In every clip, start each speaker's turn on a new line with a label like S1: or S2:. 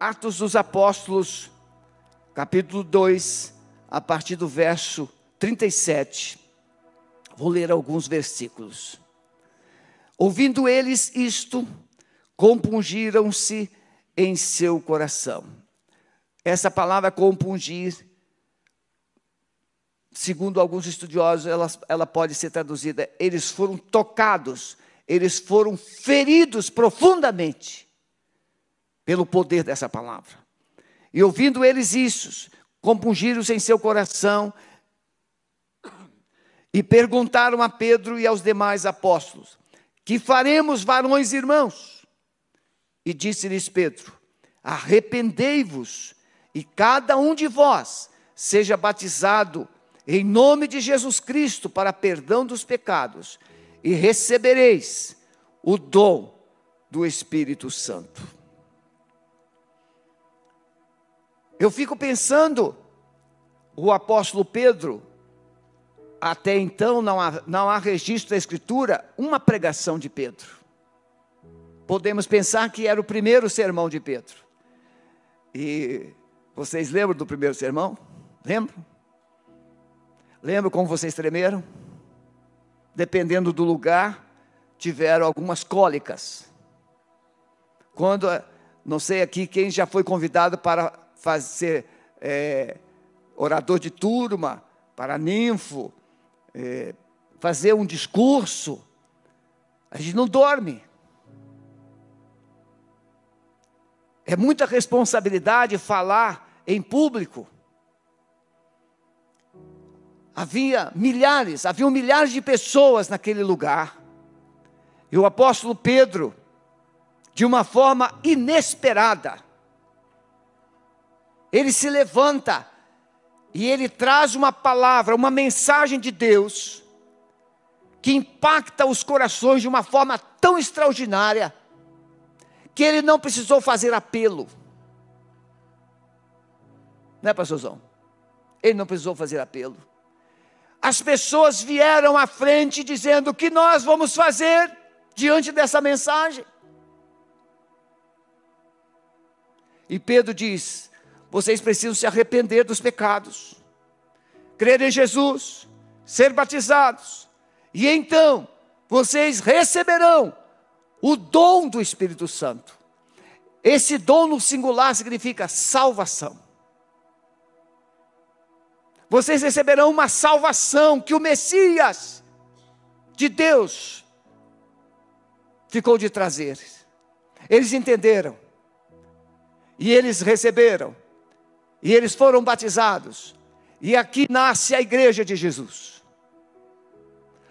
S1: Atos dos Apóstolos, capítulo 2, a partir do verso 37. Vou ler alguns versículos. Ouvindo eles isto, compungiram-se em seu coração. Essa palavra compungir, segundo alguns estudiosos, ela, ela pode ser traduzida: eles foram tocados, eles foram feridos profundamente pelo poder dessa palavra. E ouvindo eles isso, compungiram-se em seu coração e perguntaram a Pedro e aos demais apóstolos: Que faremos, varões e irmãos? E disse-lhes Pedro: Arrependei-vos e cada um de vós seja batizado em nome de Jesus Cristo para perdão dos pecados, e recebereis o dom do Espírito Santo. Eu fico pensando, o apóstolo Pedro, até então não há, não há registro da Escritura, uma pregação de Pedro. Podemos pensar que era o primeiro sermão de Pedro. E vocês lembram do primeiro sermão? Lembram? Lembram como vocês tremeram? Dependendo do lugar, tiveram algumas cólicas. Quando, não sei aqui quem já foi convidado para fazer é, orador de turma, para ninfo, é, fazer um discurso, a gente não dorme. É muita responsabilidade falar em público. Havia milhares, haviam milhares de pessoas naquele lugar. E o apóstolo Pedro, de uma forma inesperada, ele se levanta e ele traz uma palavra, uma mensagem de Deus, que impacta os corações de uma forma tão extraordinária, que ele não precisou fazer apelo. Não é, pastorzão? Ele não precisou fazer apelo. As pessoas vieram à frente dizendo: o que nós vamos fazer diante dessa mensagem? E Pedro diz: vocês precisam se arrepender dos pecados, crer em Jesus, ser batizados, e então vocês receberão o dom do Espírito Santo. Esse dom no singular significa salvação. Vocês receberão uma salvação que o Messias de Deus ficou de trazer. Eles entenderam. E eles receberam e eles foram batizados. E aqui nasce a igreja de Jesus.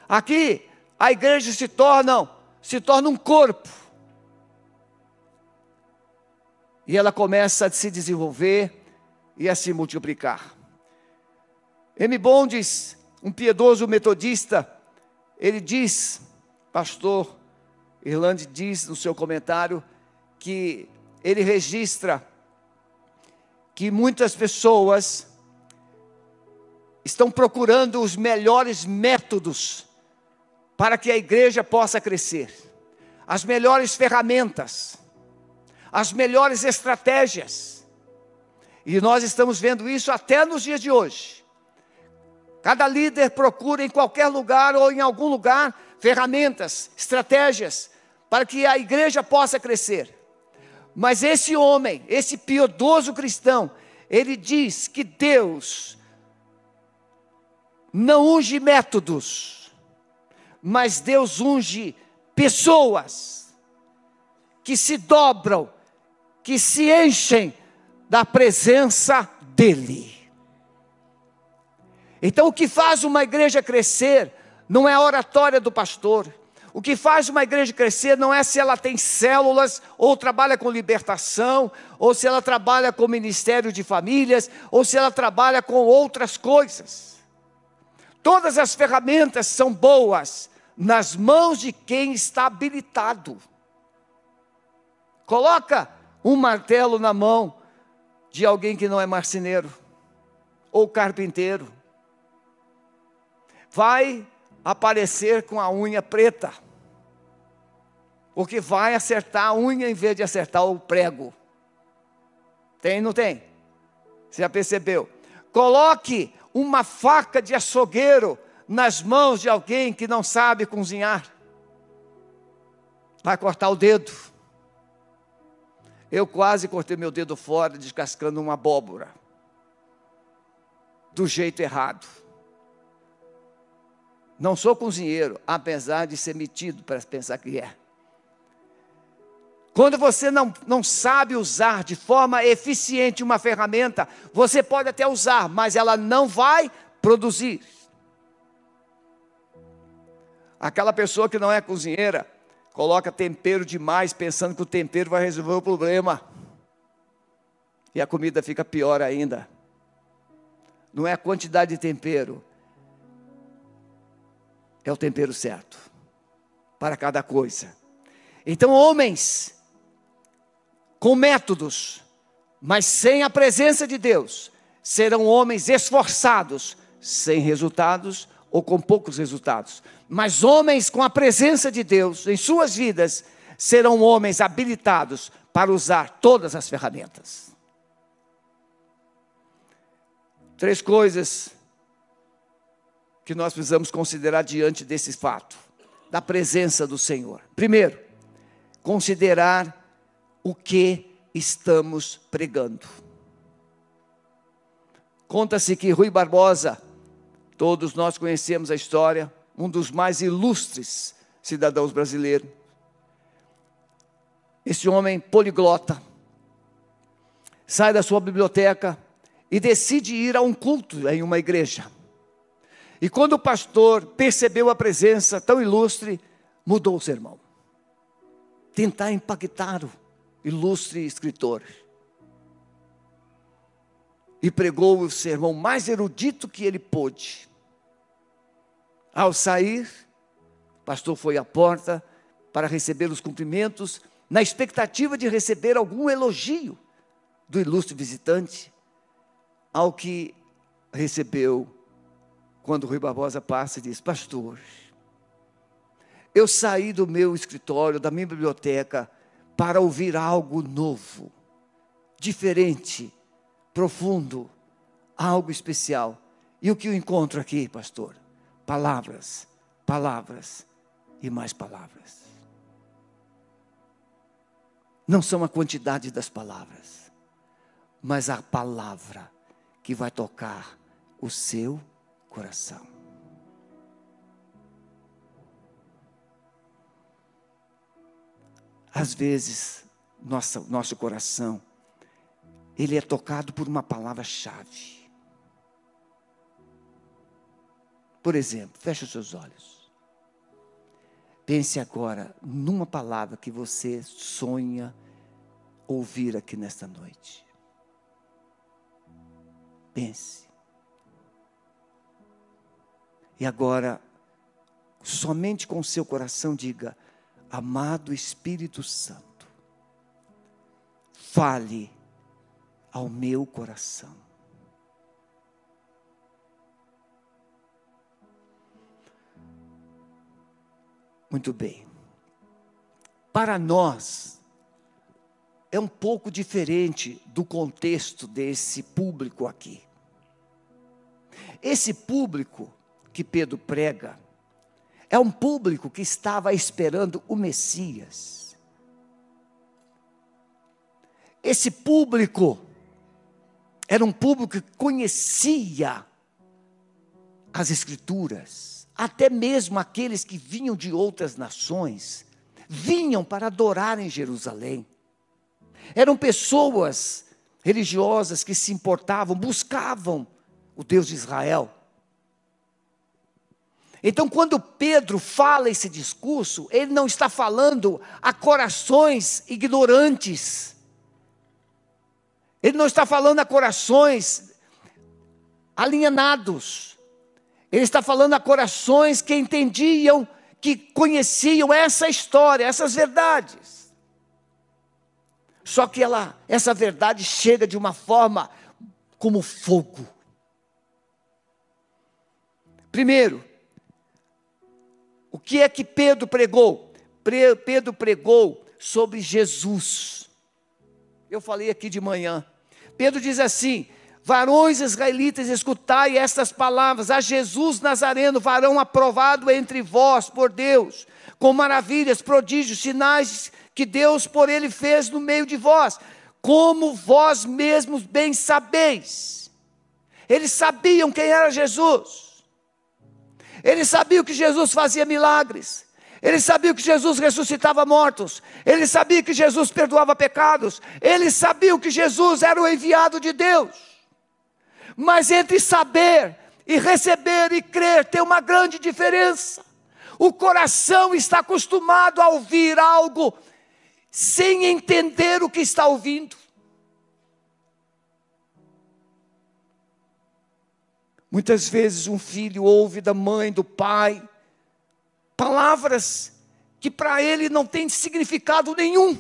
S1: Aqui a igreja se torna, se torna um corpo. E ela começa a se desenvolver e a se multiplicar. M. Bondes, um piedoso metodista, ele diz, pastor Irlande diz no seu comentário, que ele registra que muitas pessoas estão procurando os melhores métodos para que a igreja possa crescer, as melhores ferramentas, as melhores estratégias. E nós estamos vendo isso até nos dias de hoje. Cada líder procura em qualquer lugar ou em algum lugar ferramentas, estratégias para que a igreja possa crescer. Mas esse homem, esse piedoso cristão, ele diz que Deus não unge métodos, mas Deus unge pessoas que se dobram, que se enchem da presença dEle. Então, o que faz uma igreja crescer não é a oratória do pastor, o que faz uma igreja crescer não é se ela tem células, ou trabalha com libertação, ou se ela trabalha com ministério de famílias, ou se ela trabalha com outras coisas. Todas as ferramentas são boas nas mãos de quem está habilitado. Coloca um martelo na mão de alguém que não é marceneiro ou carpinteiro. Vai aparecer com a unha preta, porque vai acertar a unha em vez de acertar o prego. Tem, não tem? Você já percebeu? Coloque uma faca de açougueiro nas mãos de alguém que não sabe cozinhar. Vai cortar o dedo. Eu quase cortei meu dedo fora descascando uma abóbora. Do jeito errado. Não sou cozinheiro, apesar de ser metido para pensar que é. Quando você não, não sabe usar de forma eficiente uma ferramenta, você pode até usar, mas ela não vai produzir. Aquela pessoa que não é cozinheira, coloca tempero demais, pensando que o tempero vai resolver o problema. E a comida fica pior ainda. Não é a quantidade de tempero, é o tempero certo para cada coisa. Então, homens com métodos, mas sem a presença de Deus, serão homens esforçados, sem resultados ou com poucos resultados. Mas homens com a presença de Deus em suas vidas serão homens habilitados para usar todas as ferramentas. Três coisas que nós precisamos considerar diante desse fato, da presença do Senhor. Primeiro, considerar o que estamos pregando. Conta-se que Rui Barbosa, todos nós conhecemos a história, um dos mais ilustres cidadãos brasileiros. Esse homem poliglota sai da sua biblioteca e decide ir a um culto em uma igreja. E quando o pastor percebeu a presença tão ilustre, mudou o sermão. Tentar impactar o ilustre escritor. E pregou o sermão mais erudito que ele pôde. Ao sair, o pastor foi à porta para receber os cumprimentos, na expectativa de receber algum elogio do ilustre visitante, ao que recebeu quando Rui Barbosa passa e diz: Pastor, eu saí do meu escritório, da minha biblioteca, para ouvir algo novo, diferente, profundo, algo especial. E o que eu encontro aqui, pastor? Palavras, palavras e mais palavras. Não são a quantidade das palavras, mas a palavra que vai tocar o seu coração. Às vezes, nossa, nosso coração, ele é tocado por uma palavra-chave. Por exemplo, feche os seus olhos. Pense agora numa palavra que você sonha ouvir aqui nesta noite. Pense. E agora, somente com o seu coração, diga: Amado Espírito Santo, fale ao meu coração. Muito bem. Para nós, é um pouco diferente do contexto desse público aqui. Esse público que Pedro prega, é um público que estava esperando o Messias. Esse público era um público que conhecia as Escrituras, até mesmo aqueles que vinham de outras nações, vinham para adorar em Jerusalém. Eram pessoas religiosas que se importavam, buscavam o Deus de Israel. Então, quando Pedro fala esse discurso, ele não está falando a corações ignorantes. Ele não está falando a corações alienados. Ele está falando a corações que entendiam, que conheciam essa história, essas verdades. Só que ela, essa verdade chega de uma forma como fogo. Primeiro, o que é que Pedro pregou? Pedro pregou sobre Jesus. Eu falei aqui de manhã. Pedro diz assim: Varões israelitas, escutai estas palavras: a Jesus Nazareno, varão aprovado entre vós por Deus, com maravilhas, prodígios, sinais que Deus por ele fez no meio de vós, como vós mesmos bem sabeis. Eles sabiam quem era Jesus, eles sabiam que Jesus fazia milagres, eles sabiam que Jesus ressuscitava mortos, eles sabiam que Jesus perdoava pecados, eles sabiam que Jesus era o enviado de Deus. Mas entre saber e receber e crer tem uma grande diferença. O coração está acostumado a ouvir algo sem entender o que está ouvindo. Muitas vezes um filho ouve da mãe, do pai, palavras que para ele não têm significado nenhum.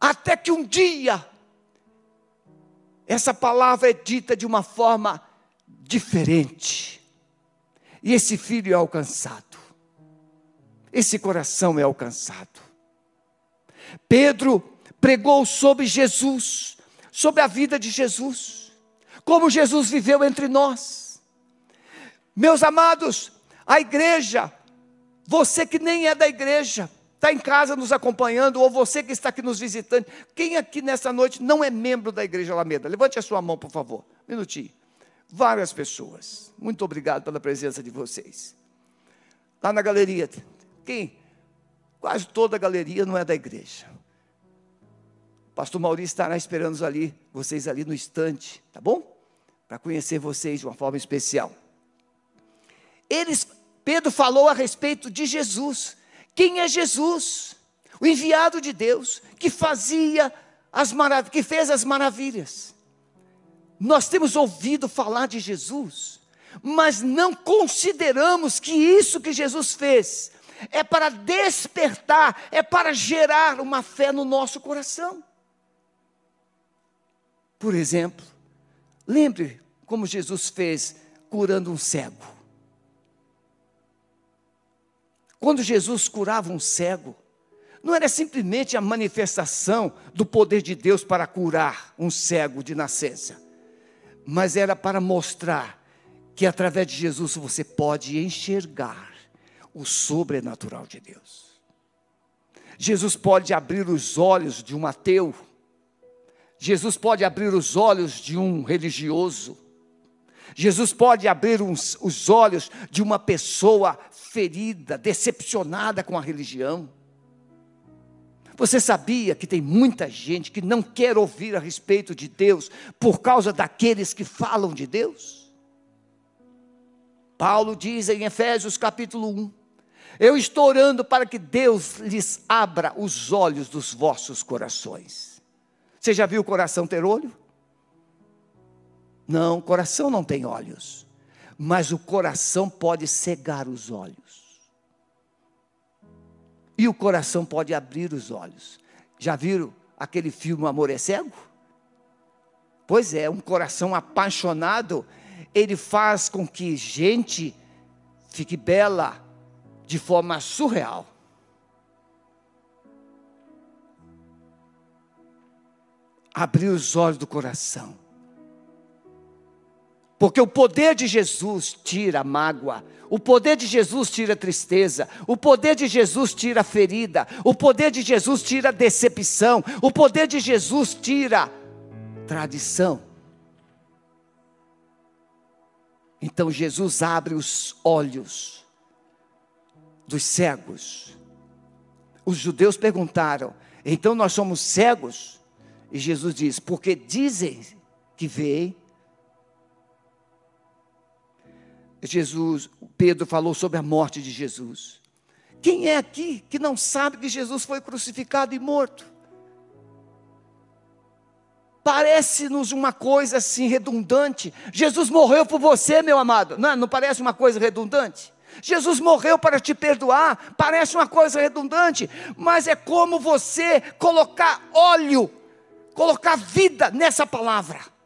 S1: Até que um dia, essa palavra é dita de uma forma diferente. E esse filho é alcançado. Esse coração é alcançado. Pedro pregou sobre Jesus, sobre a vida de Jesus, como Jesus viveu entre nós. Meus amados, a igreja, você que nem é da igreja, está em casa nos acompanhando, ou você que está aqui nos visitando, quem aqui nessa noite não é membro da igreja Alameda? Levante a sua mão, por favor. Um minutinho. Várias pessoas. Muito obrigado pela presença de vocês. Lá na galeria, quem? Quase toda a galeria não é da igreja. O pastor Maurício estará esperando ali, vocês ali no estante, tá bom? Para conhecer vocês de uma forma especial. Eles, Pedro falou a respeito de Jesus. Quem é Jesus? O enviado de Deus que fazia as maravilhas, que fez as maravilhas. Nós temos ouvido falar de Jesus, mas não consideramos que isso que Jesus fez é para despertar, é para gerar uma fé no nosso coração. Por exemplo, lembre como Jesus fez curando um cego. Quando Jesus curava um cego, não era simplesmente a manifestação do poder de Deus para curar um cego de nascença, mas era para mostrar que através de Jesus você pode enxergar o sobrenatural de Deus. Jesus pode abrir os olhos de um ateu, Jesus pode abrir os olhos de um religioso, Jesus pode abrir uns, os olhos de uma pessoa ferida, decepcionada com a religião. Você sabia que tem muita gente que não quer ouvir a respeito de Deus por causa daqueles que falam de Deus? Paulo diz em Efésios capítulo 1: Eu estou orando para que Deus lhes abra os olhos dos vossos corações. Você já viu o coração ter olho? Não, o coração não tem olhos, mas o coração pode cegar os olhos. E o coração pode abrir os olhos. Já viram aquele filme Amor é Cego? Pois é, um coração apaixonado, ele faz com que gente fique bela de forma surreal. Abrir os olhos do coração. Porque o poder de Jesus tira a mágoa, o poder de Jesus tira a tristeza, o poder de Jesus tira a ferida, o poder de Jesus tira a decepção, o poder de Jesus tira tradição. Então Jesus abre os olhos dos cegos. Os judeus perguntaram: então nós somos cegos? E Jesus diz: porque dizem que veem Jesus, Pedro falou sobre a morte de Jesus. Quem é aqui que não sabe que Jesus foi crucificado e morto? Parece-nos uma coisa assim redundante. Jesus morreu por você, meu amado. Não, não parece uma coisa redundante? Jesus morreu para te perdoar, parece uma coisa redundante, mas é como você colocar óleo, colocar vida nessa palavra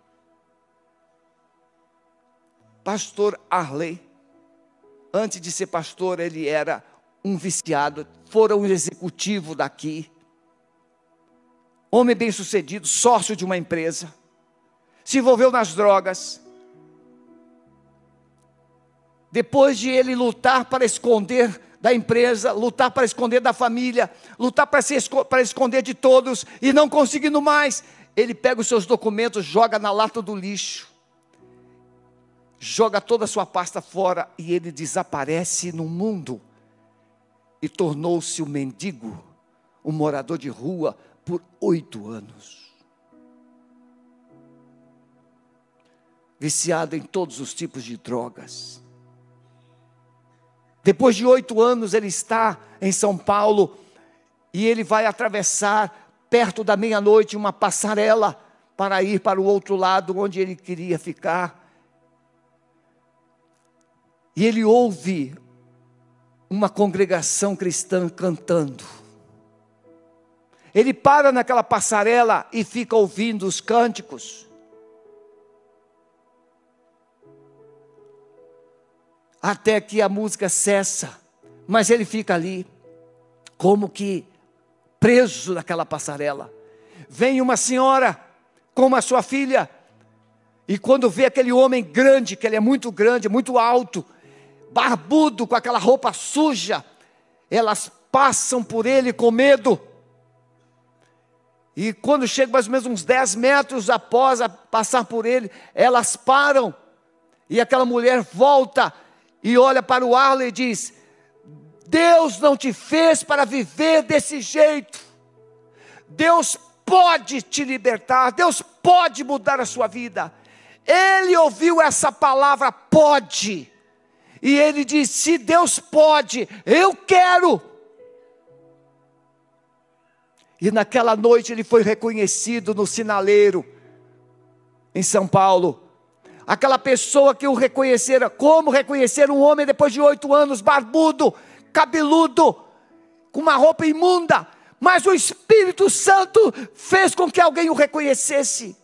S1: pastor Arley, antes de ser pastor, ele era um viciado, fora um executivo daqui. homem bem-sucedido, sócio de uma empresa, se envolveu nas drogas. Depois de ele lutar para esconder da empresa, lutar para esconder da família, lutar para, se, para esconder de todos e não conseguindo mais, ele pega os seus documentos, joga na lata do lixo, joga toda a sua pasta fora e ele desaparece no mundo e tornou-se um mendigo, um morador de rua por oito anos. Viciado em todos os tipos de drogas. Depois de oito anos, ele está em São Paulo e ele vai atravessar perto da meia-noite uma passarela para ir para o outro lado onde ele queria ficar. E ele ouve uma congregação cristã cantando. Ele para naquela passarela e fica ouvindo os cânticos. Até que a música cessa, mas ele fica ali, como que preso naquela passarela. Vem uma senhora com a sua filha, e quando vê aquele homem grande, que ele é muito grande, muito alto, barbudo, com aquela roupa suja, elas passam por ele com medo. E quando chega mais ou menos uns 10 metros após passar por ele, elas param. E aquela mulher volta e olha para o Arlo e diz: Deus não te fez para viver desse jeito. Deus pode te libertar, Deus pode mudar a sua vida. Ele ouviu essa palavra pode. E ele disse: Se Deus pode, eu quero. E naquela noite ele foi reconhecido no sinaleiro, em São Paulo. Aquela pessoa que o reconhecera, como reconhecer um homem depois de oito anos, barbudo, cabeludo, com uma roupa imunda, mas o Espírito Santo fez com que alguém o reconhecesse,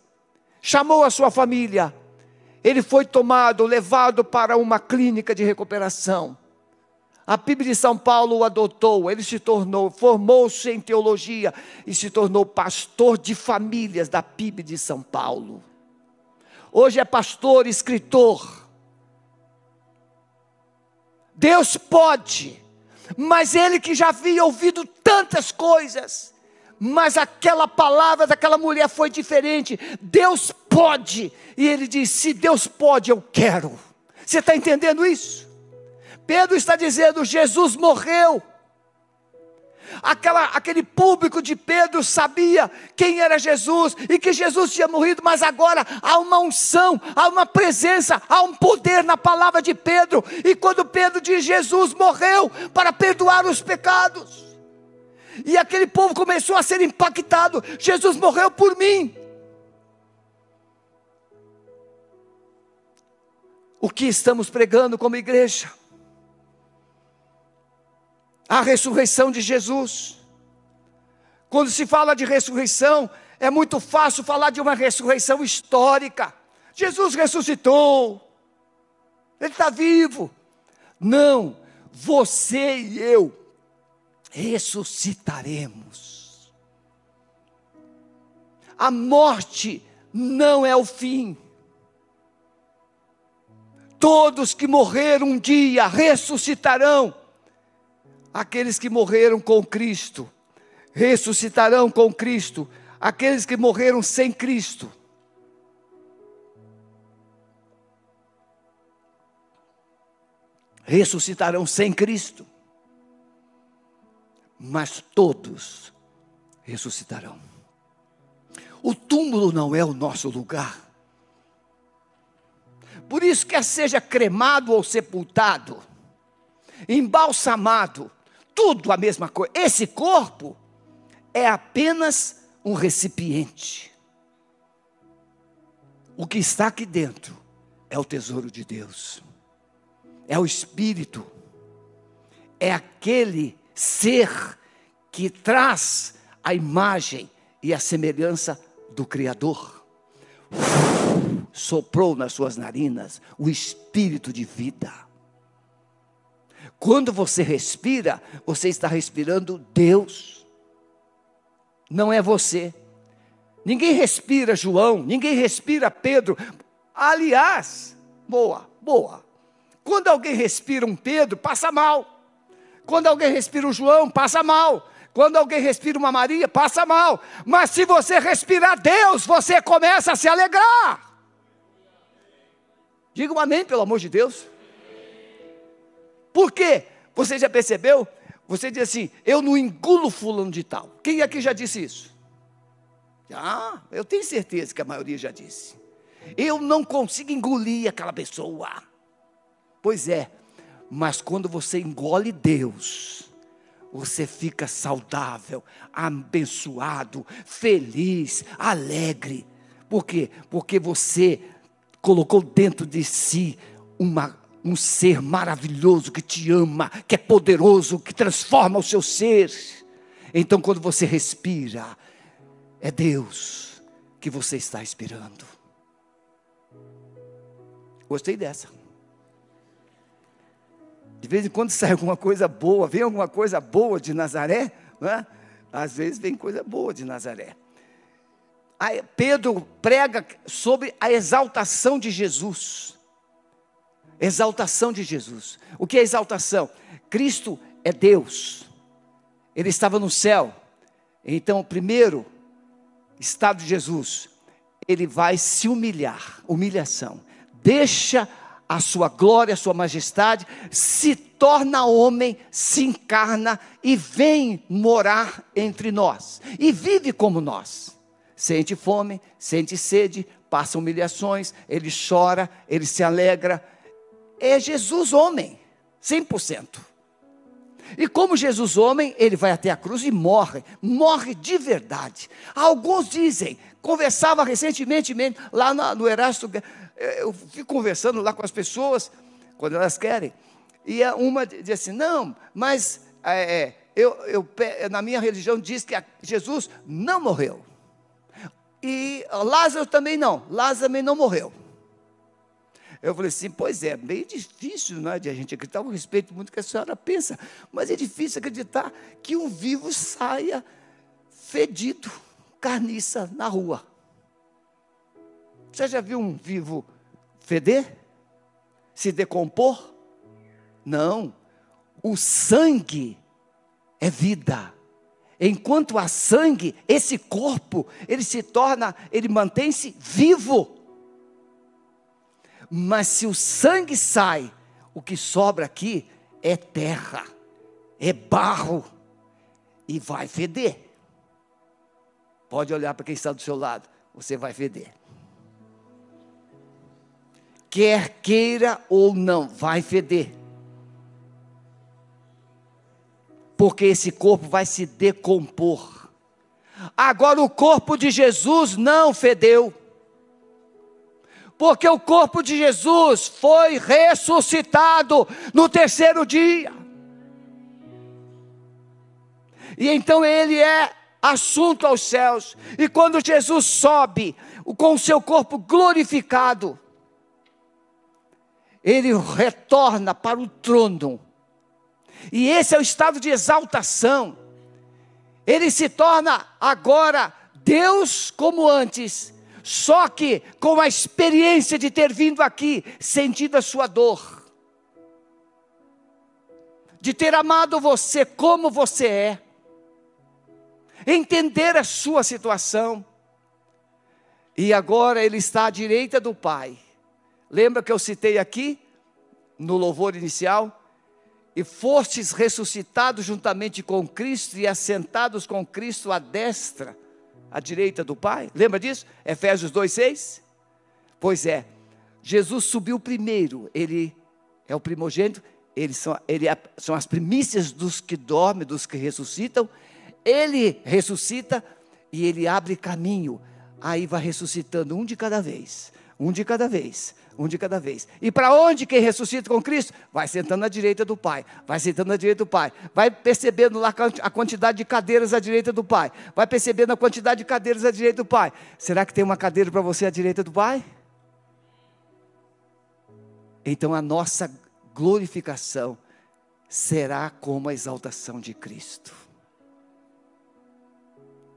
S1: chamou a sua família, ele foi tomado, levado para uma clínica de recuperação. A PIB de São Paulo o adotou, ele se tornou, formou-se em teologia e se tornou pastor de famílias da PIB de São Paulo. Hoje é pastor, escritor. Deus pode, mas ele que já havia ouvido tantas coisas, mas aquela palavra daquela mulher foi diferente. Deus pode. E ele diz: Se Deus pode, eu quero. Você está entendendo isso? Pedro está dizendo: Jesus morreu. Aquela, aquele público de Pedro sabia quem era Jesus e que Jesus tinha morrido, mas agora há uma unção, há uma presença, há um poder na palavra de Pedro. E quando Pedro diz: Jesus morreu para perdoar os pecados. E aquele povo começou a ser impactado. Jesus morreu por mim. O que estamos pregando como igreja? A ressurreição de Jesus. Quando se fala de ressurreição, é muito fácil falar de uma ressurreição histórica. Jesus ressuscitou, Ele está vivo. Não, você e eu ressuscitaremos. A morte não é o fim. Todos que morreram um dia ressuscitarão. Aqueles que morreram com Cristo ressuscitarão com Cristo. Aqueles que morreram sem Cristo ressuscitarão sem Cristo mas todos ressuscitarão. O túmulo não é o nosso lugar. Por isso, quer seja cremado ou sepultado, embalsamado, tudo a mesma coisa. Esse corpo é apenas um recipiente. O que está aqui dentro é o tesouro de Deus, é o Espírito, é aquele ser que traz a imagem e a semelhança do Criador. soprou nas suas narinas o espírito de vida. Quando você respira, você está respirando Deus. Não é você, ninguém respira João, ninguém respira Pedro. Aliás, boa, boa. Quando alguém respira um Pedro, passa mal. Quando alguém respira um João, passa mal. Quando alguém respira uma Maria, passa mal. Mas se você respirar Deus, você começa a se alegrar. Diga um amém, pelo amor de Deus. Por quê? Você já percebeu? Você diz assim: eu não engulo fulano de tal. Quem aqui já disse isso? Ah, eu tenho certeza que a maioria já disse. Eu não consigo engolir aquela pessoa. Pois é, mas quando você engole Deus, você fica saudável, abençoado, feliz, alegre. Por quê? Porque você colocou dentro de si uma, um ser maravilhoso que te ama, que é poderoso, que transforma o seu ser. Então, quando você respira, é Deus que você está esperando. Gostei dessa. De vez em quando sai alguma coisa boa, vem alguma coisa boa de Nazaré, né? às vezes vem coisa boa de Nazaré. Aí Pedro prega sobre a exaltação de Jesus. Exaltação de Jesus. O que é exaltação? Cristo é Deus. Ele estava no céu. Então, o primeiro estado de Jesus, ele vai se humilhar, humilhação. Deixa a sua glória, a sua majestade, se torna homem, se encarna e vem morar entre nós. E vive como nós. Sente fome, sente sede, passa humilhações, ele chora, ele se alegra. É Jesus homem, 100%. E como Jesus homem, ele vai até a cruz e morre, morre de verdade. Alguns dizem, conversava recentemente lá no, no Erasto eu fico conversando lá com as pessoas, quando elas querem, e uma diz assim: não, mas é eu, eu, na minha religião diz que Jesus não morreu. E Lázaro também não, Lázaro também não morreu. Eu falei assim, pois é, meio difícil né, de a gente acreditar, eu respeito muito o que a senhora pensa, mas é difícil acreditar que um vivo saia fedido, carniça na rua. Você já viu um vivo feder? Se decompor? Não. O sangue é vida. Enquanto há sangue, esse corpo, ele se torna, ele mantém-se vivo. Mas se o sangue sai, o que sobra aqui é terra, é barro e vai feder. Pode olhar para quem está do seu lado, você vai feder quer queira ou não, vai feder. Porque esse corpo vai se decompor. Agora o corpo de Jesus não fedeu. Porque o corpo de Jesus foi ressuscitado no terceiro dia. E então ele é assunto aos céus. E quando Jesus sobe com o seu corpo glorificado, ele retorna para o trono. E esse é o estado de exaltação. Ele se torna agora Deus como antes, só que com a experiência de ter vindo aqui, sentido a sua dor, de ter amado você como você é, entender a sua situação, e agora ele está à direita do Pai. Lembra que eu citei aqui, no louvor inicial? E fostes ressuscitados juntamente com Cristo e assentados com Cristo à destra, à direita do Pai. Lembra disso? Efésios 2,6? Pois é, Jesus subiu primeiro, ele é o primogênito, ele são, ele é, são as primícias dos que dormem, dos que ressuscitam. Ele ressuscita e ele abre caminho. Aí vai ressuscitando um de cada vez, um de cada vez, um de cada vez. E para onde quem ressuscita com Cristo? Vai sentando à direita do Pai, vai sentando à direita do Pai, vai percebendo lá a quantidade de cadeiras à direita do Pai, vai percebendo a quantidade de cadeiras à direita do Pai. Será que tem uma cadeira para você à direita do Pai? Então a nossa glorificação será como a exaltação de Cristo.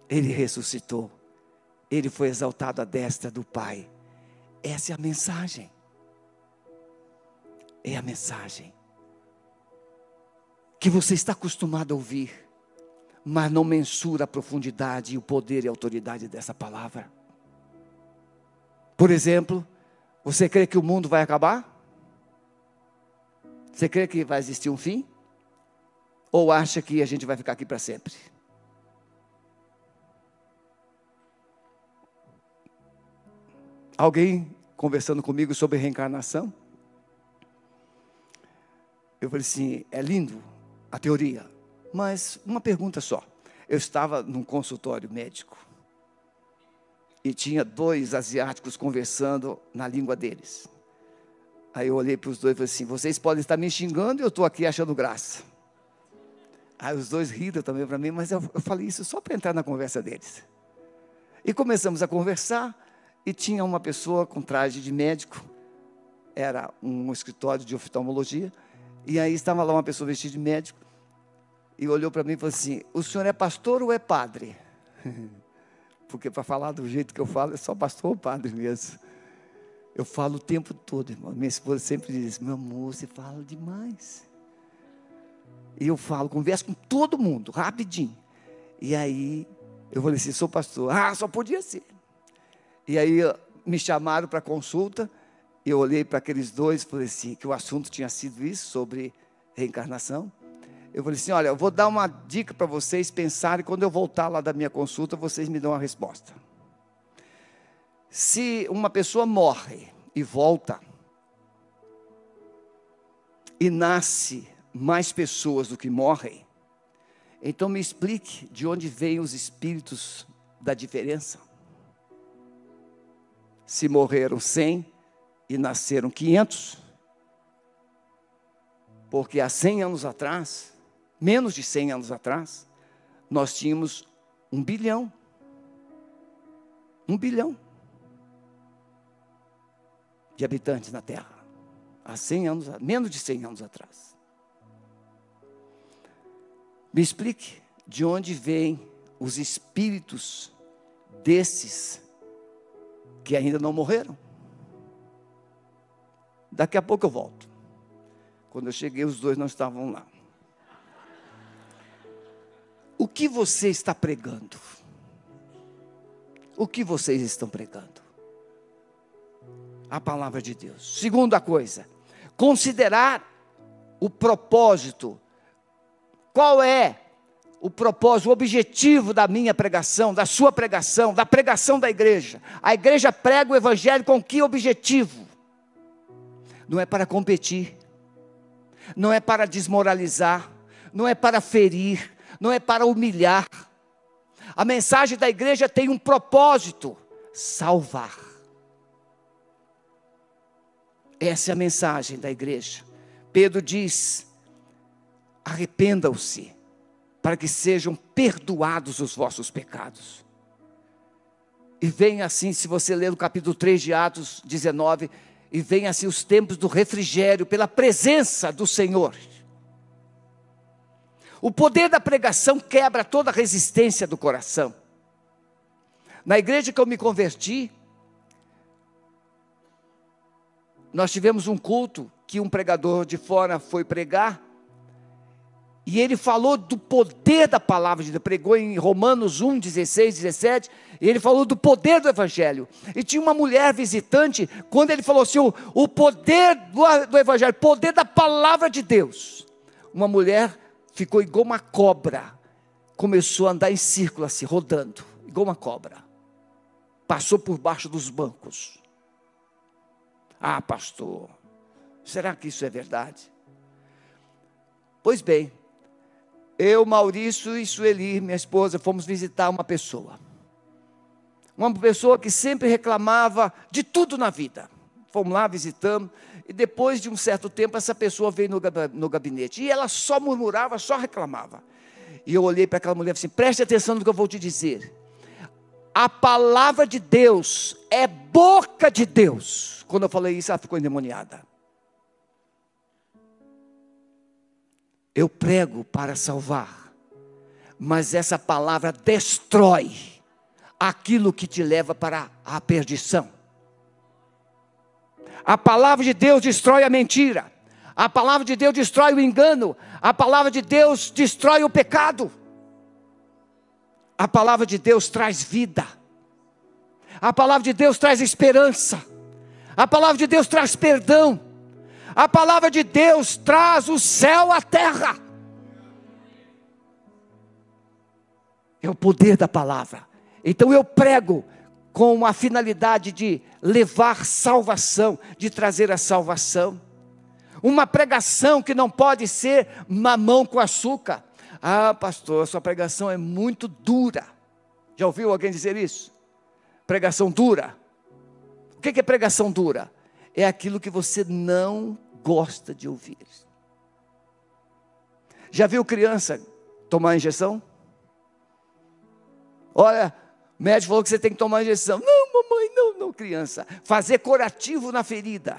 S1: Ele ressuscitou ele foi exaltado à destra do Pai. Essa é a mensagem. É a mensagem que você está acostumado a ouvir, mas não mensura a profundidade o poder e a autoridade dessa palavra. Por exemplo, você crê que o mundo vai acabar? Você crê que vai existir um fim? Ou acha que a gente vai ficar aqui para sempre? Alguém conversando comigo sobre reencarnação? Eu falei assim: é lindo a teoria, mas uma pergunta só. Eu estava num consultório médico e tinha dois asiáticos conversando na língua deles. Aí eu olhei para os dois e falei assim: vocês podem estar me xingando e eu estou aqui achando graça. Aí os dois riram também para mim, mas eu, eu falei isso só para entrar na conversa deles. E começamos a conversar, e tinha uma pessoa com traje de médico, era um escritório de oftalmologia, e aí estava lá uma pessoa vestida de médico, e olhou para mim e falou assim: O senhor é pastor ou é padre? Porque para falar do jeito que eu falo, é só pastor ou padre mesmo. Eu falo o tempo todo, irmão. Minha esposa sempre diz: Meu amor, você fala demais. E eu falo, converso com todo mundo, rapidinho. E aí eu falei assim: Sou pastor. Ah, só podia ser. E aí me chamaram para consulta. Eu olhei para aqueles dois e falei assim: que o assunto tinha sido isso, sobre reencarnação. Eu falei assim: olha, eu vou dar uma dica para vocês pensarem. Quando eu voltar lá da minha consulta, vocês me dão a resposta. Se uma pessoa morre e volta, e nasce mais pessoas do que morrem, então me explique de onde vêm os espíritos da diferença. Se morreram 100 e nasceram 500, porque há 100 anos atrás, menos de 100 anos atrás, nós tínhamos um bilhão. Um bilhão de habitantes na Terra. Há 100 anos, menos de 100 anos atrás. Me explique de onde vêm os espíritos desses que ainda não morreram. Daqui a pouco eu volto. Quando eu cheguei, os dois não estavam lá. O que você está pregando? O que vocês estão pregando? a palavra de Deus. Segunda coisa, considerar o propósito. Qual é o propósito, o objetivo da minha pregação, da sua pregação, da pregação da igreja? A igreja prega o evangelho com que objetivo? Não é para competir, não é para desmoralizar, não é para ferir, não é para humilhar. A mensagem da igreja tem um propósito: salvar. Essa é a mensagem da igreja. Pedro diz: arrependam-se, para que sejam perdoados os vossos pecados. E vem assim, se você ler o capítulo 3 de Atos 19, e vem assim os tempos do refrigério pela presença do Senhor. O poder da pregação quebra toda resistência do coração. Na igreja que eu me converti, Nós tivemos um culto que um pregador de fora foi pregar, e ele falou do poder da palavra de Deus, pregou em Romanos 1, 16, 17, e ele falou do poder do Evangelho. E tinha uma mulher visitante, quando ele falou assim: o, o poder do, do Evangelho, poder da palavra de Deus. Uma mulher ficou igual uma cobra, começou a andar em círculo assim, rodando, igual uma cobra. Passou por baixo dos bancos. Ah, pastor, será que isso é verdade? Pois bem, eu, Maurício e Sueli, minha esposa, fomos visitar uma pessoa. Uma pessoa que sempre reclamava de tudo na vida. Fomos lá, visitamos, e depois de um certo tempo, essa pessoa veio no gabinete. E ela só murmurava, só reclamava. E eu olhei para aquela mulher e assim: preste atenção no que eu vou te dizer. A palavra de Deus é boca de Deus. Quando eu falei isso, ela ficou endemoniada. Eu prego para salvar, mas essa palavra destrói aquilo que te leva para a perdição. A palavra de Deus destrói a mentira. A palavra de Deus destrói o engano. A palavra de Deus destrói o pecado. A palavra de Deus traz vida. A palavra de Deus traz esperança. A palavra de Deus traz perdão. A palavra de Deus traz o céu à terra. É o poder da palavra. Então eu prego com a finalidade de levar salvação, de trazer a salvação. Uma pregação que não pode ser mamão com açúcar. Ah, pastor, sua pregação é muito dura. Já ouviu alguém dizer isso? Pregação dura. O que é pregação dura? É aquilo que você não gosta de ouvir. Já viu criança tomar injeção? Olha, o médico falou que você tem que tomar injeção. Não, mamãe, não, não, criança. Fazer curativo na ferida.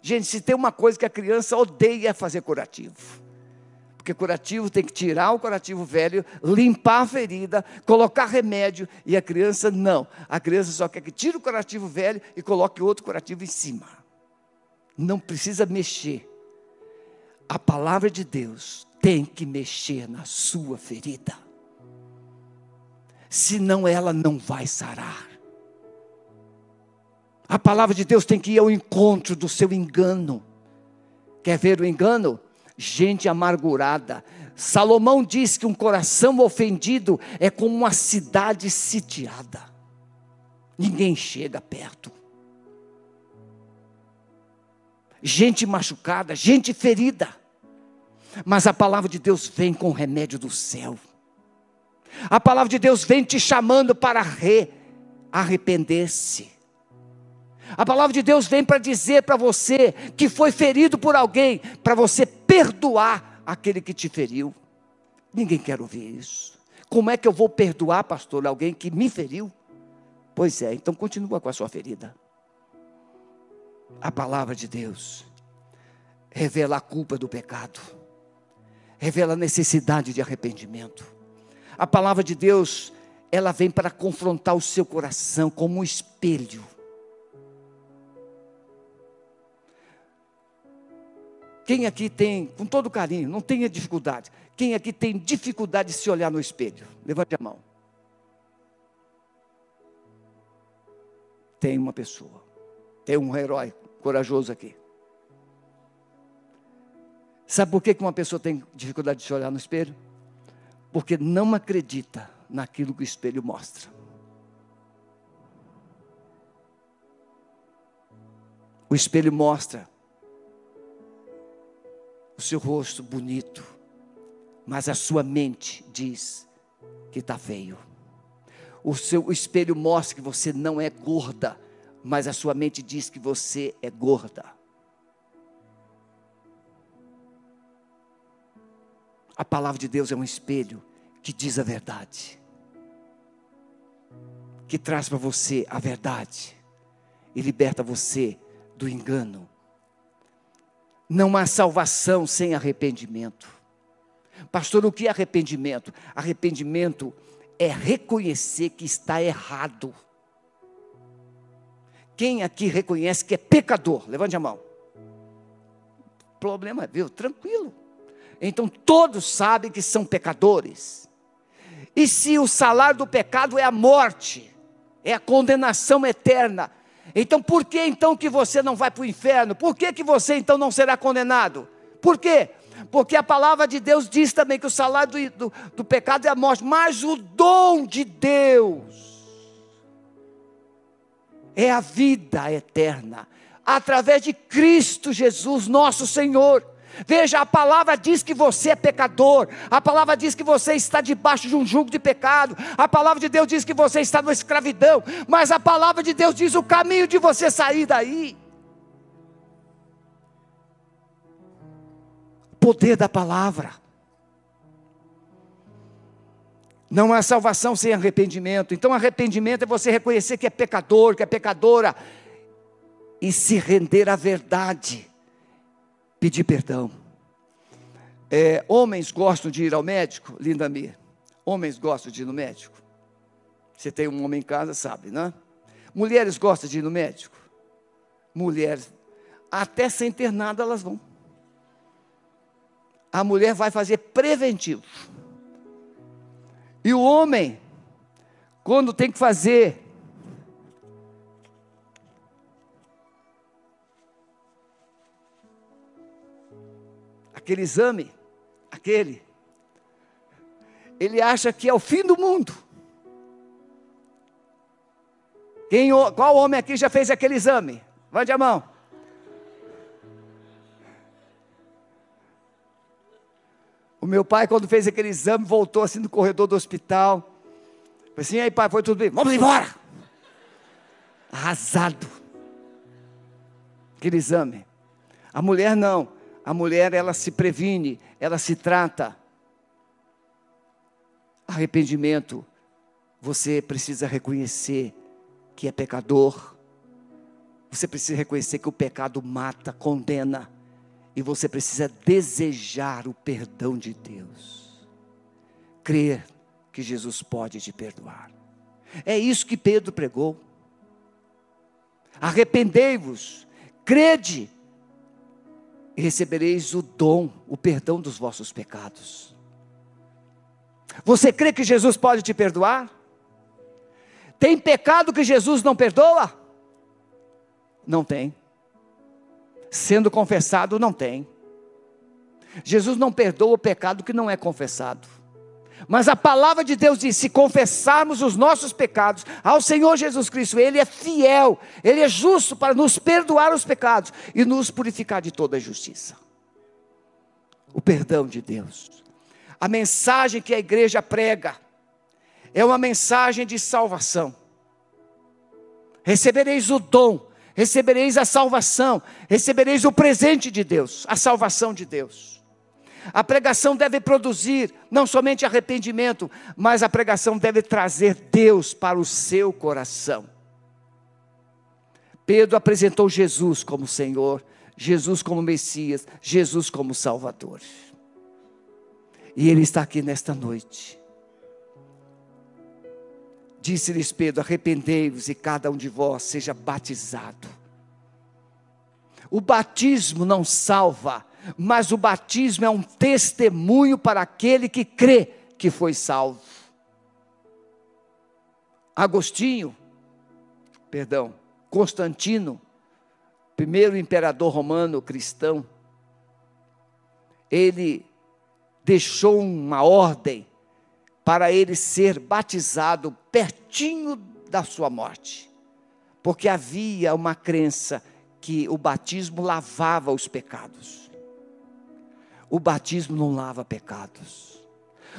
S1: Gente, se tem uma coisa que a criança odeia é fazer curativo. Porque curativo tem que tirar o curativo velho, limpar a ferida, colocar remédio, e a criança não. A criança só quer que tire o curativo velho e coloque outro curativo em cima. Não precisa mexer. A palavra de Deus tem que mexer na sua ferida senão ela não vai sarar. A palavra de Deus tem que ir ao encontro do seu engano. Quer ver o engano? Gente amargurada. Salomão diz que um coração ofendido é como uma cidade sitiada. Ninguém chega perto. Gente machucada, gente ferida. Mas a palavra de Deus vem com o remédio do céu. A palavra de Deus vem te chamando para arrepender-se. A palavra de Deus vem para dizer para você que foi ferido por alguém, para você perdoar aquele que te feriu. Ninguém quer ouvir isso. Como é que eu vou perdoar, pastor, alguém que me feriu? Pois é, então continua com a sua ferida. A palavra de Deus revela a culpa do pecado, revela a necessidade de arrependimento. A palavra de Deus, ela vem para confrontar o seu coração como um espelho. Quem aqui tem, com todo carinho, não tenha dificuldade. Quem aqui tem dificuldade de se olhar no espelho? Levante a mão. Tem uma pessoa. Tem um herói corajoso aqui. Sabe por que uma pessoa tem dificuldade de se olhar no espelho? porque não acredita naquilo que o espelho mostra. O espelho mostra o seu rosto bonito, mas a sua mente diz que está feio. O seu espelho mostra que você não é gorda, mas a sua mente diz que você é gorda. A palavra de Deus é um espelho que diz a verdade, que traz para você a verdade e liberta você do engano. Não há salvação sem arrependimento. Pastor, o que é arrependimento? Arrependimento é reconhecer que está errado. Quem aqui reconhece que é pecador? Levante a mão. Problema, viu? Tranquilo. Então todos sabem que são pecadores. E se o salário do pecado é a morte, é a condenação eterna, então por que então que você não vai para o inferno? Por que, que você então não será condenado? Por quê? Porque a palavra de Deus diz também que o salário do, do, do pecado é a morte, mas o dom de Deus é a vida eterna, através de Cristo Jesus, nosso Senhor. Veja, a palavra diz que você é pecador, a palavra diz que você está debaixo de um jugo de pecado, a palavra de Deus diz que você está numa escravidão, mas a palavra de Deus diz o caminho de você sair daí. Poder da palavra. Não há salvação sem arrependimento. Então, arrependimento é você reconhecer que é pecador, que é pecadora, e se render à verdade pedir perdão. É, homens gostam de ir ao médico, Linda Mir. Homens gostam de ir no médico. Você tem um homem em casa, sabe, né? Mulheres gostam de ir no médico? Mulheres, até sem ter nada elas vão. A mulher vai fazer preventivo. E o homem, quando tem que fazer aquele exame, aquele, ele acha que é o fim do mundo. Quem, qual homem aqui já fez aquele exame? Levante a mão. O meu pai, quando fez aquele exame, voltou assim no corredor do hospital. Falei assim, aí pai, foi tudo bem? Vamos embora! Arrasado. Aquele exame. A mulher não. A mulher, ela se previne, ela se trata. Arrependimento, você precisa reconhecer que é pecador. Você precisa reconhecer que o pecado mata, condena. E você precisa desejar o perdão de Deus. Crer que Jesus pode te perdoar. É isso que Pedro pregou. Arrependei-vos, crede, recebereis o dom, o perdão dos vossos pecados. Você crê que Jesus pode te perdoar? Tem pecado que Jesus não perdoa? Não tem. Sendo confessado, não tem. Jesus não perdoa o pecado que não é confessado. Mas a palavra de Deus diz: se confessarmos os nossos pecados ao Senhor Jesus Cristo, Ele é fiel, Ele é justo para nos perdoar os pecados e nos purificar de toda a justiça. O perdão de Deus. A mensagem que a igreja prega, é uma mensagem de salvação. Recebereis o dom, recebereis a salvação, recebereis o presente de Deus, a salvação de Deus. A pregação deve produzir não somente arrependimento, mas a pregação deve trazer Deus para o seu coração. Pedro apresentou Jesus como Senhor, Jesus como Messias, Jesus como Salvador. E Ele está aqui nesta noite Disse-lhes Pedro: Arrependei-vos e cada um de vós seja batizado. O batismo não salva, mas o batismo é um testemunho para aquele que crê que foi salvo. Agostinho, perdão, Constantino, primeiro imperador romano cristão, ele deixou uma ordem para ele ser batizado pertinho da sua morte, porque havia uma crença que o batismo lavava os pecados. O batismo não lava pecados.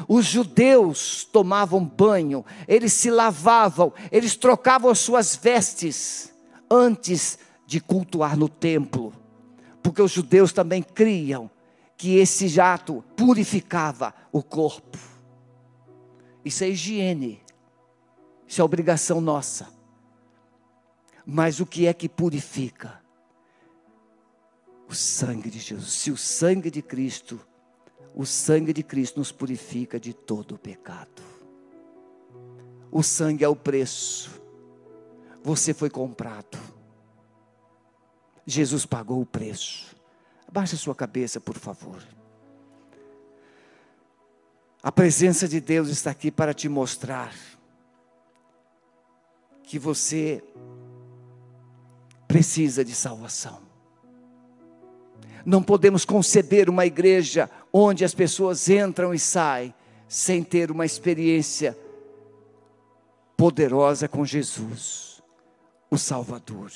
S1: Os judeus tomavam banho, eles se lavavam, eles trocavam as suas vestes antes de cultuar no templo, porque os judeus também criam que esse jato purificava o corpo. Isso é higiene. Isso é obrigação nossa. Mas o que é que purifica? O sangue de Jesus. Se o sangue de Cristo, o sangue de Cristo nos purifica de todo o pecado. O sangue é o preço. Você foi comprado. Jesus pagou o preço. Abaixe a sua cabeça, por favor. A presença de Deus está aqui para te mostrar que você precisa de salvação. Não podemos conceber uma igreja onde as pessoas entram e saem sem ter uma experiência poderosa com Jesus, o Salvador.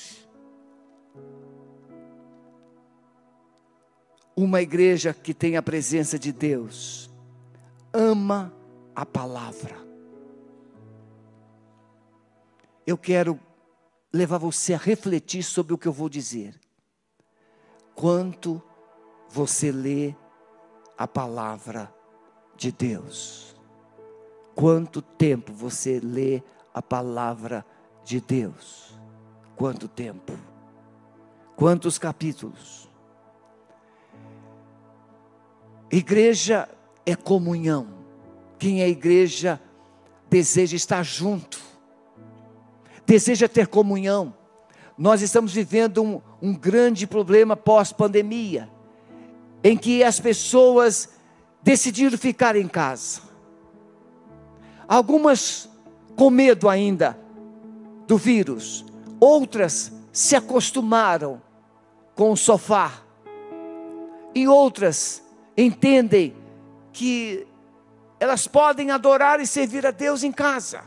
S1: Uma igreja que tem a presença de Deus ama a palavra. Eu quero levar você a refletir sobre o que eu vou dizer. Quanto você lê a palavra de Deus? Quanto tempo você lê a palavra de Deus? Quanto tempo? Quantos capítulos? Igreja é comunhão. Quem é igreja deseja estar junto. deseja ter comunhão. Nós estamos vivendo um, um grande problema pós-pandemia, em que as pessoas decidiram ficar em casa. Algumas com medo ainda do vírus, outras se acostumaram com o sofá, e outras entendem que elas podem adorar e servir a Deus em casa.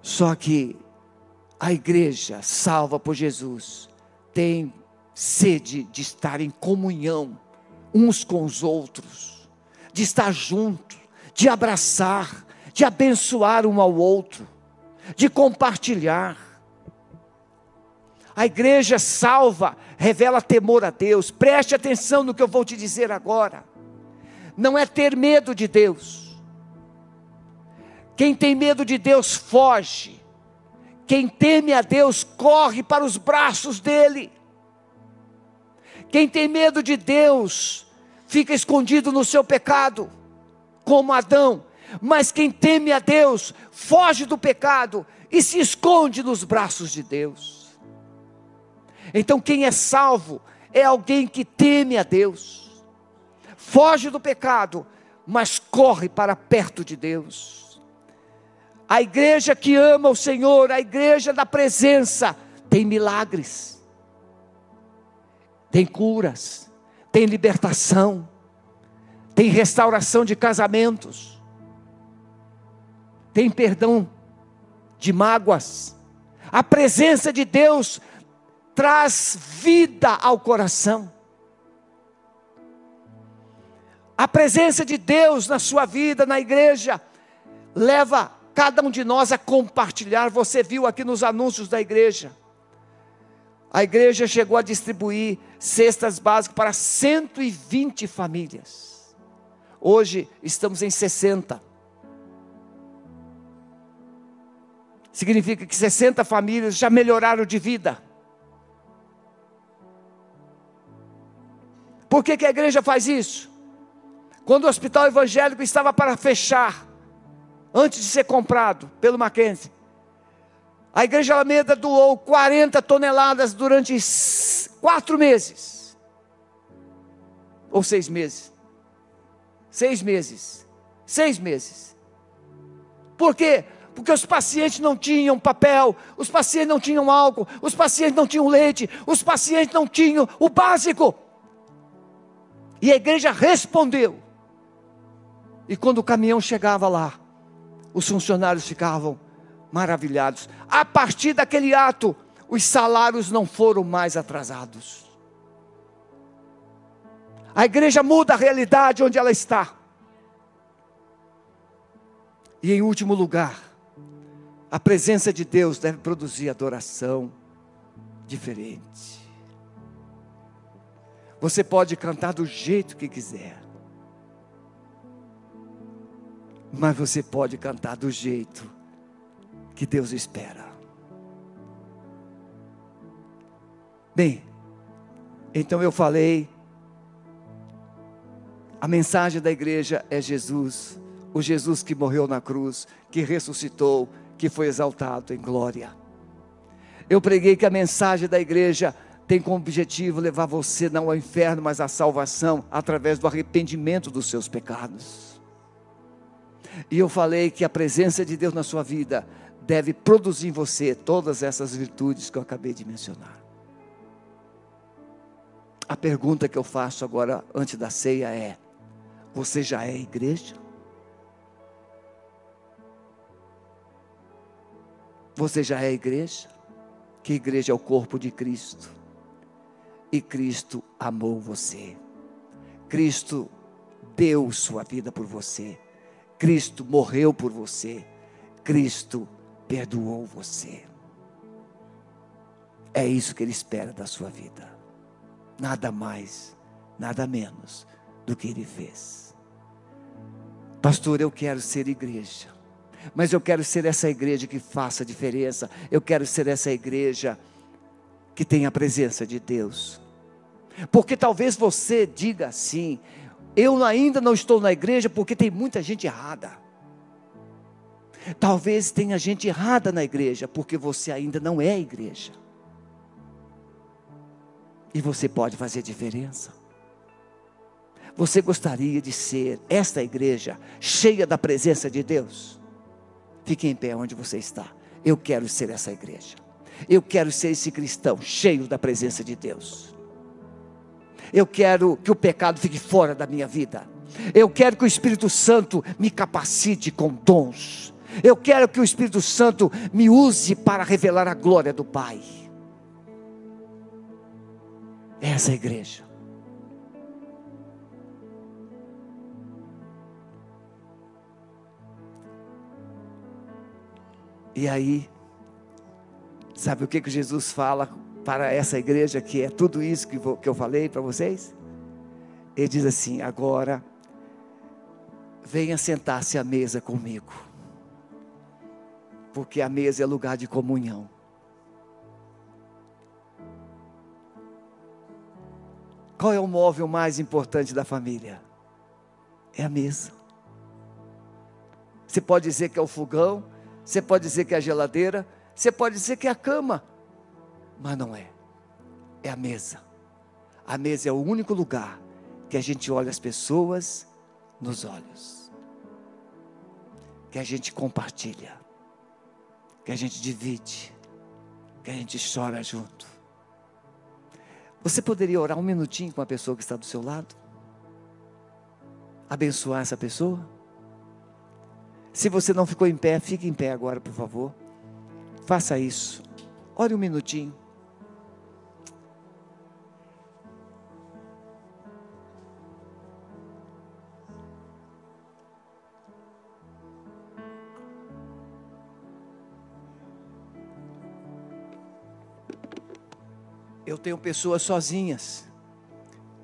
S1: Só que a igreja salva por Jesus tem sede de estar em comunhão uns com os outros, de estar juntos, de abraçar, de abençoar um ao outro, de compartilhar. A igreja salva, revela temor a Deus. Preste atenção no que eu vou te dizer agora. Não é ter medo de Deus. Quem tem medo de Deus foge. Quem teme a Deus corre para os braços dele. Quem tem medo de Deus fica escondido no seu pecado, como Adão. Mas quem teme a Deus foge do pecado e se esconde nos braços de Deus. Então, quem é salvo é alguém que teme a Deus, foge do pecado, mas corre para perto de Deus. A igreja que ama o Senhor, a igreja da presença, tem milagres, tem curas, tem libertação, tem restauração de casamentos, tem perdão de mágoas. A presença de Deus traz vida ao coração. A presença de Deus na sua vida, na igreja, leva cada um de nós a compartilhar. Você viu aqui nos anúncios da igreja. A igreja chegou a distribuir cestas básicas para 120 famílias. Hoje estamos em 60. Significa que 60 famílias já melhoraram de vida. Por que, que a igreja faz isso? Quando o hospital evangélico estava para fechar, antes de ser comprado pelo Mackenzie, a igreja Alameda doou 40 toneladas durante quatro meses. Ou seis meses. Seis meses. Seis meses. Por quê? Porque os pacientes não tinham papel, os pacientes não tinham álcool, os pacientes não tinham leite, os pacientes não tinham o básico. E a igreja respondeu. E quando o caminhão chegava lá, os funcionários ficavam maravilhados. A partir daquele ato, os salários não foram mais atrasados. A igreja muda a realidade onde ela está. E em último lugar, a presença de Deus deve produzir adoração diferente. Você pode cantar do jeito que quiser. Mas você pode cantar do jeito que Deus espera. Bem, então eu falei, a mensagem da igreja é Jesus, o Jesus que morreu na cruz, que ressuscitou, que foi exaltado em glória. Eu preguei que a mensagem da igreja tem como objetivo levar você não ao inferno, mas à salvação através do arrependimento dos seus pecados. E eu falei que a presença de Deus na sua vida deve produzir em você todas essas virtudes que eu acabei de mencionar. A pergunta que eu faço agora antes da ceia é: você já é igreja? Você já é igreja? Que igreja é o corpo de Cristo? e Cristo amou você. Cristo deu sua vida por você. Cristo morreu por você. Cristo perdoou você. É isso que Ele espera da sua vida. Nada mais, nada menos do que Ele fez. Pastor, eu quero ser igreja. Mas eu quero ser essa igreja que faça diferença. Eu quero ser essa igreja que tem a presença de Deus. Porque talvez você diga assim: eu ainda não estou na igreja porque tem muita gente errada. Talvez tenha gente errada na igreja, porque você ainda não é igreja. E você pode fazer diferença. Você gostaria de ser esta igreja cheia da presença de Deus? Fique em pé onde você está. Eu quero ser essa igreja. Eu quero ser esse cristão cheio da presença de Deus. Eu quero que o pecado fique fora da minha vida. Eu quero que o Espírito Santo me capacite com dons. Eu quero que o Espírito Santo me use para revelar a glória do Pai. Essa é a igreja. E aí, sabe o que, que Jesus fala para essa igreja que é tudo isso que, vou, que eu falei para vocês? Ele diz assim: agora, venha sentar-se à mesa comigo, porque a mesa é lugar de comunhão. Qual é o móvel mais importante da família? É a mesa. Você pode dizer que é o fogão, você pode dizer que é a geladeira, você pode dizer que é a cama, mas não é. É a mesa. A mesa é o único lugar que a gente olha as pessoas nos olhos, que a gente compartilha, que a gente divide, que a gente chora junto. Você poderia orar um minutinho com a pessoa que está do seu lado? Abençoar essa pessoa? Se você não ficou em pé, fique em pé agora, por favor. Faça isso. Ore um minutinho. Tenho pessoas sozinhas.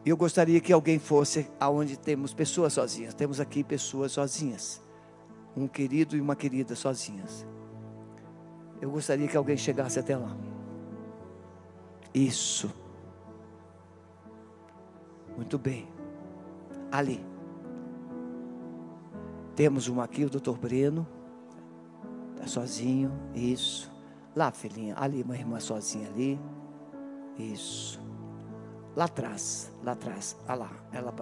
S1: E eu gostaria que alguém fosse aonde temos pessoas sozinhas. Temos aqui pessoas sozinhas. Um querido e uma querida sozinhas. Eu gostaria que alguém chegasse até lá. Isso. Muito bem. Ali. Temos uma aqui, o doutor Breno. Está sozinho. Isso. Lá, filhinha. Ali, uma irmã sozinha ali. Isso. Lá atrás. Lá atrás. Ah lá. Ela.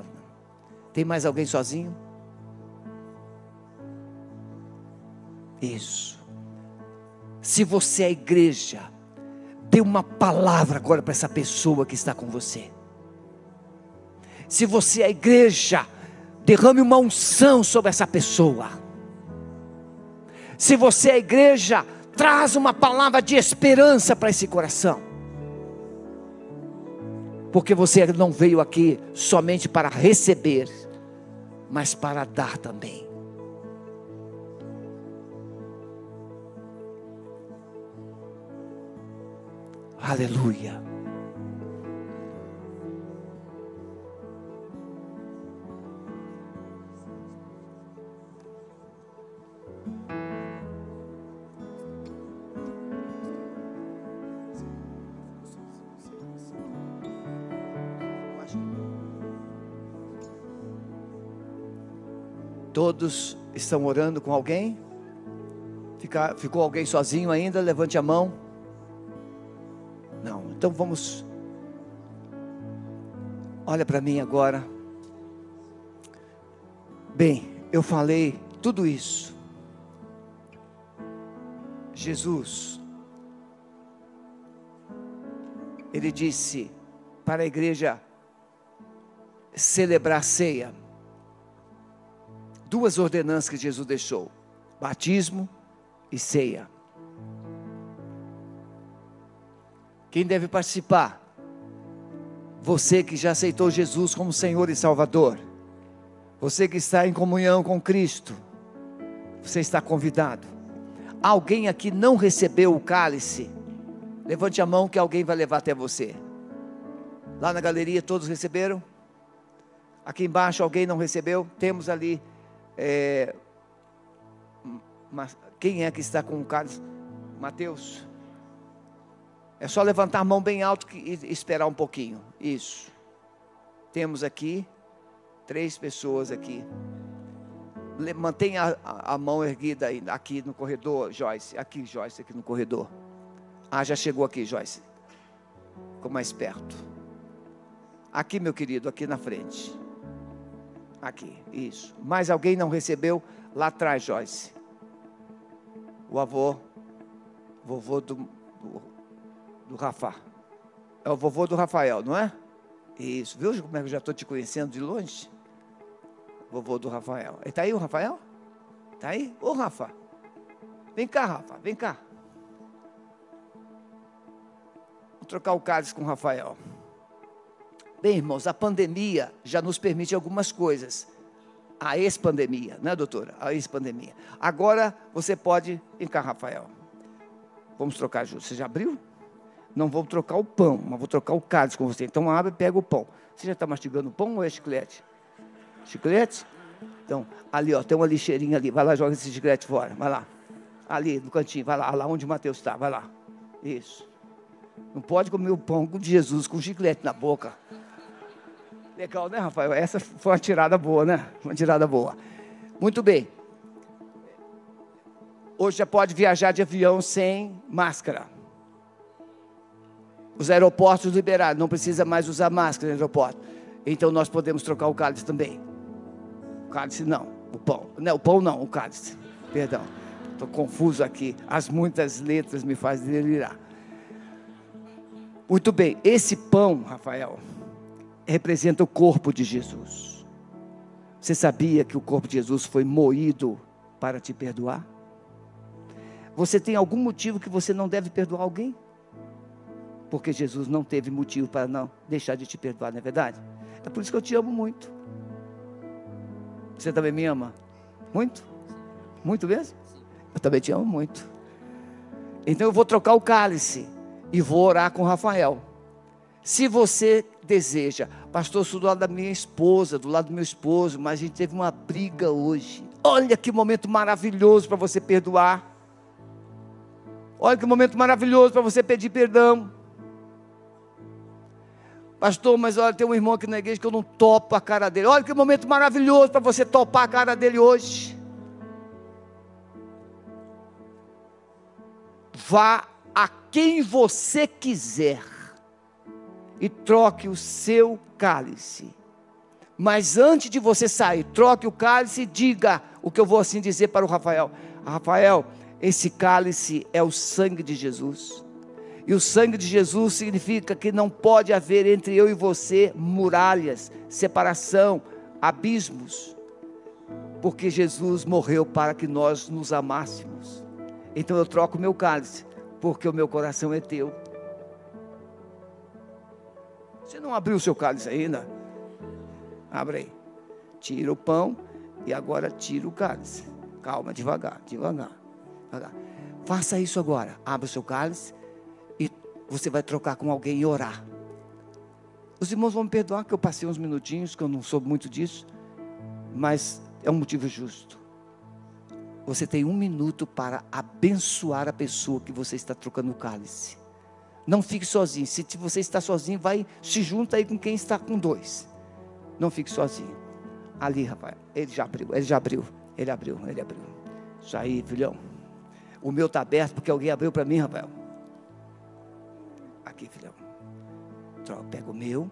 S1: Tem mais alguém sozinho? Isso. Se você é igreja, dê uma palavra agora para essa pessoa que está com você. Se você é igreja, derrame uma unção sobre essa pessoa. Se você é igreja, traz uma palavra de esperança para esse coração. Porque você não veio aqui somente para receber, mas para dar também. Aleluia. Todos estão orando com alguém? Ficou alguém sozinho ainda? Levante a mão. Não, então vamos. Olha para mim agora. Bem, eu falei tudo isso. Jesus, ele disse para a igreja celebrar a ceia. Duas ordenanças que Jesus deixou: batismo e ceia. Quem deve participar? Você que já aceitou Jesus como Senhor e Salvador. Você que está em comunhão com Cristo. Você está convidado. Alguém aqui não recebeu o cálice? Levante a mão que alguém vai levar até você. Lá na galeria todos receberam? Aqui embaixo alguém não recebeu? Temos ali. É, quem é que está com o cálice? Mateus. É só levantar a mão bem alto e esperar um pouquinho. Isso. Temos aqui três pessoas aqui. Mantenha a, a, mão erguida aí, aqui no corredor, Joyce. Aqui, Joyce, aqui no corredor. Ah, já chegou aqui, Joyce. Ficou mais perto. Aqui, meu querido, aqui na frente. Aqui, isso. Mais alguém não recebeu? Lá atrás, Joyce. O avô, vovô do, do, do Rafa. É o vovô do Rafael, não é? Isso. Viu como é que eu já estou te conhecendo de longe? Vovô do Rafael. Está aí o Rafael? Está aí? Ô, Rafa. Vem cá, Rafa. Vem cá. Vou trocar o cálice com o Rafael. Bem, irmãos, a pandemia já nos permite algumas coisas. A ex-pandemia, né, doutora? A ex-pandemia. Agora você pode. Vem cá, Rafael. Vamos trocar juntos. Você já abriu? Não vou trocar o pão, mas vou trocar o cálice com você. Então abre e pega o pão. Você já está mastigando o pão ou é chiclete? Chiclete? Então, ali, ó, tem uma lixeirinha ali. Vai lá, joga esse chiclete fora. Vai lá. Ali, no cantinho. Vai lá, lá onde o Mateus está. Vai lá. Isso. Não pode comer o pão de Jesus com chiclete na boca. Legal, né, Rafael? Essa foi uma tirada boa, né? Uma tirada boa. Muito bem. Hoje já pode viajar de avião sem máscara. Os aeroportos liberados, não precisa mais usar máscara no aeroporto. Então nós podemos trocar o cálice também. O cálice não, o pão. Não, o pão não, o cálice. Perdão. Estou confuso aqui. As muitas letras me fazem delirar. Muito bem, esse pão, Rafael, representa o corpo de Jesus. Você sabia que o corpo de Jesus foi moído para te perdoar? Você tem algum motivo que você não deve perdoar alguém? Porque Jesus não teve motivo para não deixar de te perdoar, não é verdade? É por isso que eu te amo muito. Você também me ama? Muito? Muito mesmo? Eu também te amo muito. Então eu vou trocar o cálice e vou orar com Rafael. Se você deseja, pastor, sou do lado da minha esposa, do lado do meu esposo, mas a gente teve uma briga hoje. Olha que momento maravilhoso para você perdoar. Olha que momento maravilhoso para você pedir perdão. Pastor, mas olha, tem um irmão aqui na igreja que eu não topo a cara dele. Olha que momento maravilhoso para você topar a cara dele hoje. Vá a quem você quiser e troque o seu cálice. Mas antes de você sair, troque o cálice e diga o que eu vou assim dizer para o Rafael: Rafael, esse cálice é o sangue de Jesus. E o sangue de Jesus significa que não pode haver entre eu e você muralhas, separação, abismos, porque Jesus morreu para que nós nos amássemos. Então eu troco o meu cálice, porque o meu coração é teu. Você não abriu o seu cálice ainda? Abre aí. Tira o pão e agora tira o cálice. Calma, devagar, devagar, devagar. Faça isso agora. Abra o seu cálice e você vai trocar com alguém e orar. Os irmãos vão me perdoar que eu passei uns minutinhos, que eu não soube muito disso, mas é um motivo justo. Você tem um minuto para abençoar a pessoa que você está trocando o cálice. Não fique sozinho. Se você está sozinho, vai, se junta aí com quem está com dois. Não fique sozinho. Ali, rapaz, ele já abriu, ele já abriu, ele abriu, ele abriu. Isso aí, filhão. O meu está aberto porque alguém abriu para mim, Rafael. Aqui, filhão. Pega o meu.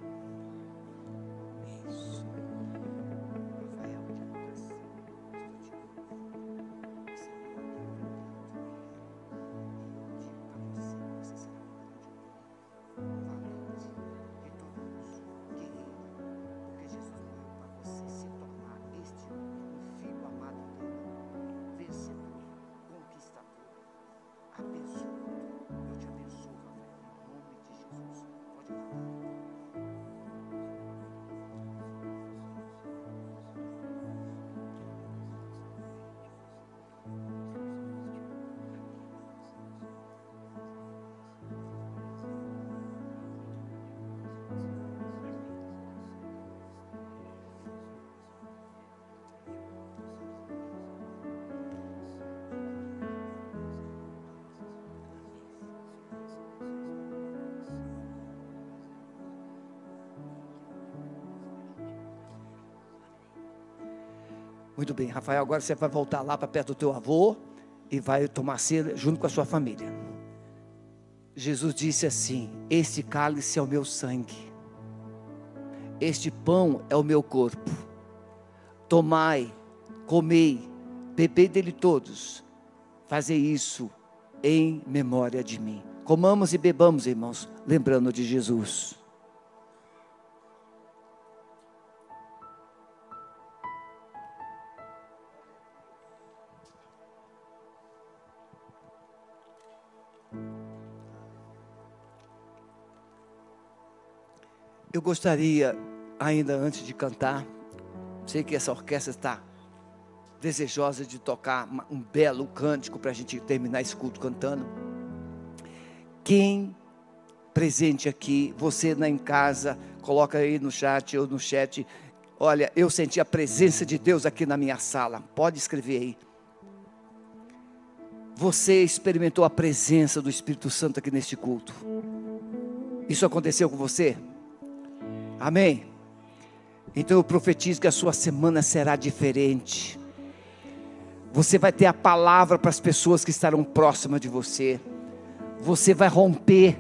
S1: Muito bem, Rafael, agora você vai voltar lá para perto do teu avô e vai tomar ceia junto com a sua família. Jesus disse assim: Este cálice é o meu sangue, este pão é o meu corpo. Tomai, comei, bebei dele todos, fazei isso em memória de mim. Comamos e bebamos, irmãos, lembrando de Jesus. Eu gostaria, ainda antes de cantar, sei que essa orquestra está desejosa de tocar um belo cântico para a gente terminar esse culto cantando. Quem presente aqui, você na em casa, coloca aí no chat ou no chat. Olha, eu senti a presença de Deus aqui na minha sala. Pode escrever aí. Você experimentou a presença do Espírito Santo aqui neste culto. Isso aconteceu com você? Amém? Então eu profetizo que a sua semana será diferente. Você vai ter a palavra para as pessoas que estarão próximas de você. Você vai romper.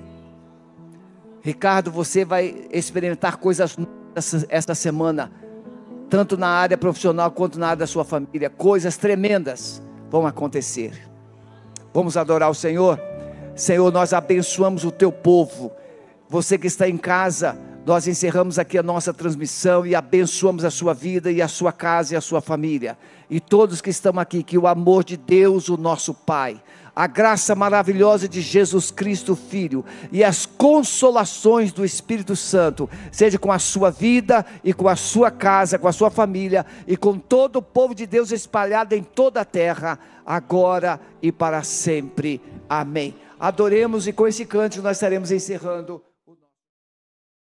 S1: Ricardo, você vai experimentar coisas esta semana, tanto na área profissional quanto na área da sua família. Coisas tremendas vão acontecer. Vamos adorar o Senhor. Senhor, nós abençoamos o teu povo. Você que está em casa, nós encerramos aqui a nossa transmissão e abençoamos a sua vida e a sua casa e a sua família. E todos que estão aqui, que o amor de Deus, o nosso Pai, a graça maravilhosa de Jesus Cristo, Filho, e as consolações do Espírito Santo, seja com a sua vida e com a sua casa, com a sua família e com todo o povo de Deus espalhado em toda a terra, agora e para sempre. Amém. Adoremos e com esse cântico nós estaremos encerrando.